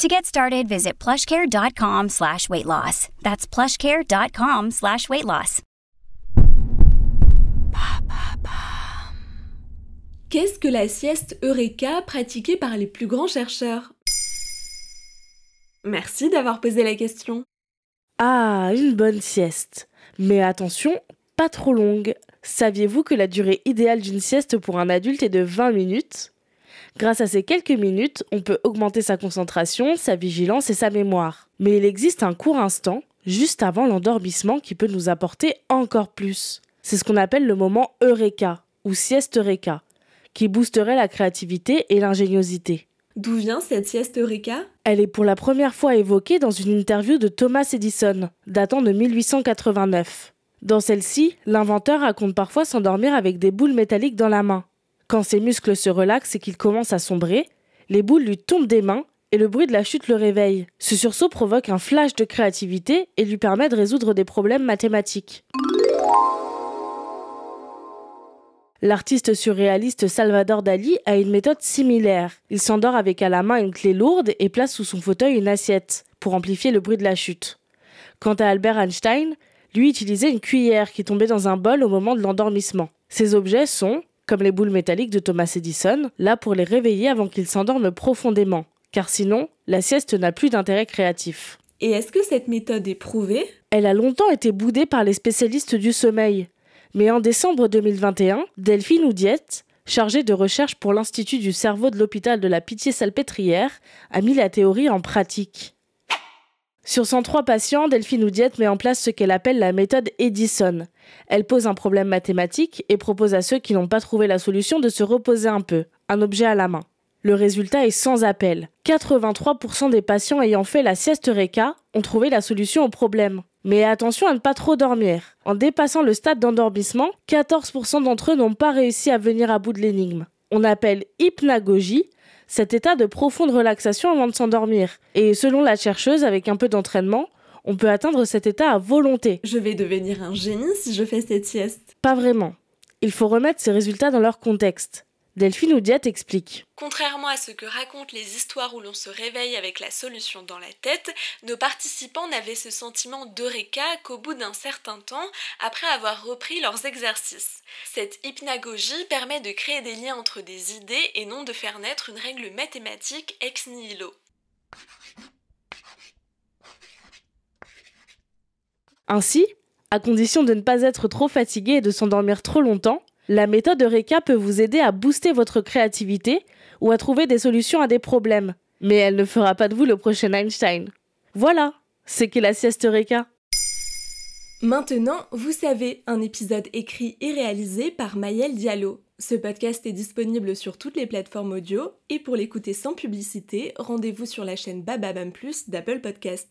To get started, visit plushcare.com slash weight loss. That's plushcare.com slash weight loss. Qu'est-ce que la sieste Eureka pratiquée par les plus grands chercheurs? Merci d'avoir posé la question. Ah, une bonne sieste. Mais attention, pas trop longue. Saviez-vous que la durée idéale d'une sieste pour un adulte est de 20 minutes? Grâce à ces quelques minutes, on peut augmenter sa concentration, sa vigilance et sa mémoire. Mais il existe un court instant, juste avant l'endormissement, qui peut nous apporter encore plus. C'est ce qu'on appelle le moment Eureka, ou sieste Eureka, qui boosterait la créativité et l'ingéniosité. D'où vient cette sieste Eureka? Elle est pour la première fois évoquée dans une interview de Thomas Edison, datant de 1889. Dans celle-ci, l'inventeur raconte parfois s'endormir avec des boules métalliques dans la main. Quand ses muscles se relaxent et qu'il commence à sombrer, les boules lui tombent des mains et le bruit de la chute le réveille. Ce sursaut provoque un flash de créativité et lui permet de résoudre des problèmes mathématiques. L'artiste surréaliste Salvador Dali a une méthode similaire. Il s'endort avec à la main une clé lourde et place sous son fauteuil une assiette pour amplifier le bruit de la chute. Quant à Albert Einstein, lui utilisait une cuillère qui tombait dans un bol au moment de l'endormissement. Ces objets sont, comme les boules métalliques de Thomas Edison, là pour les réveiller avant qu'ils s'endorment profondément, car sinon, la sieste n'a plus d'intérêt créatif. Et est-ce que cette méthode est prouvée? Elle a longtemps été boudée par les spécialistes du sommeil. Mais en décembre 2021, Delphine Oudiette, chargée de recherche pour l'Institut du cerveau de l'hôpital de la Pitié-Salpêtrière, a mis la théorie en pratique. Sur 103 patients, Delphine Oudiette met en place ce qu'elle appelle la méthode Edison. Elle pose un problème mathématique et propose à ceux qui n'ont pas trouvé la solution de se reposer un peu, un objet à la main. Le résultat est sans appel. 83% des patients ayant fait la sieste Eureka ont trouvé la solution au problème. Mais attention à ne pas trop dormir. En dépassant le stade d'endormissement, 14% d'entre eux n'ont pas réussi à venir à bout de l'énigme. On appelle hypnagogie cet état de profonde relaxation avant de s'endormir. Et selon la chercheuse, avec un peu d'entraînement, on peut atteindre cet état à volonté. Je vais devenir un génie si je fais cette sieste. Pas vraiment. Il faut remettre ces résultats dans leur contexte. Delphine Oudiat explique. Contrairement à ce que racontent les histoires où l'on se réveille avec la solution dans la tête, nos participants n'avaient ce sentiment d'eureka qu'au bout d'un certain temps, après avoir repris leurs exercices. Cette hypnagogie permet de créer des liens entre des idées et non de faire naître une règle mathématique ex nihilo. Ainsi, à condition de ne pas être trop fatigué et de s'endormir trop longtemps, la méthode Eureka peut vous aider à booster votre créativité ou à trouver des solutions à des problèmes. Mais elle ne fera pas de vous le prochain Einstein. Voilà, c'est qu'est la sieste Eureka. Maintenant, vous savez, un épisode écrit et réalisé par Mayel Diallo. Ce podcast est disponible sur toutes les plateformes audio et pour l'écouter sans publicité, rendez-vous sur la chaîne Bababam Plus d'Apple Podcast.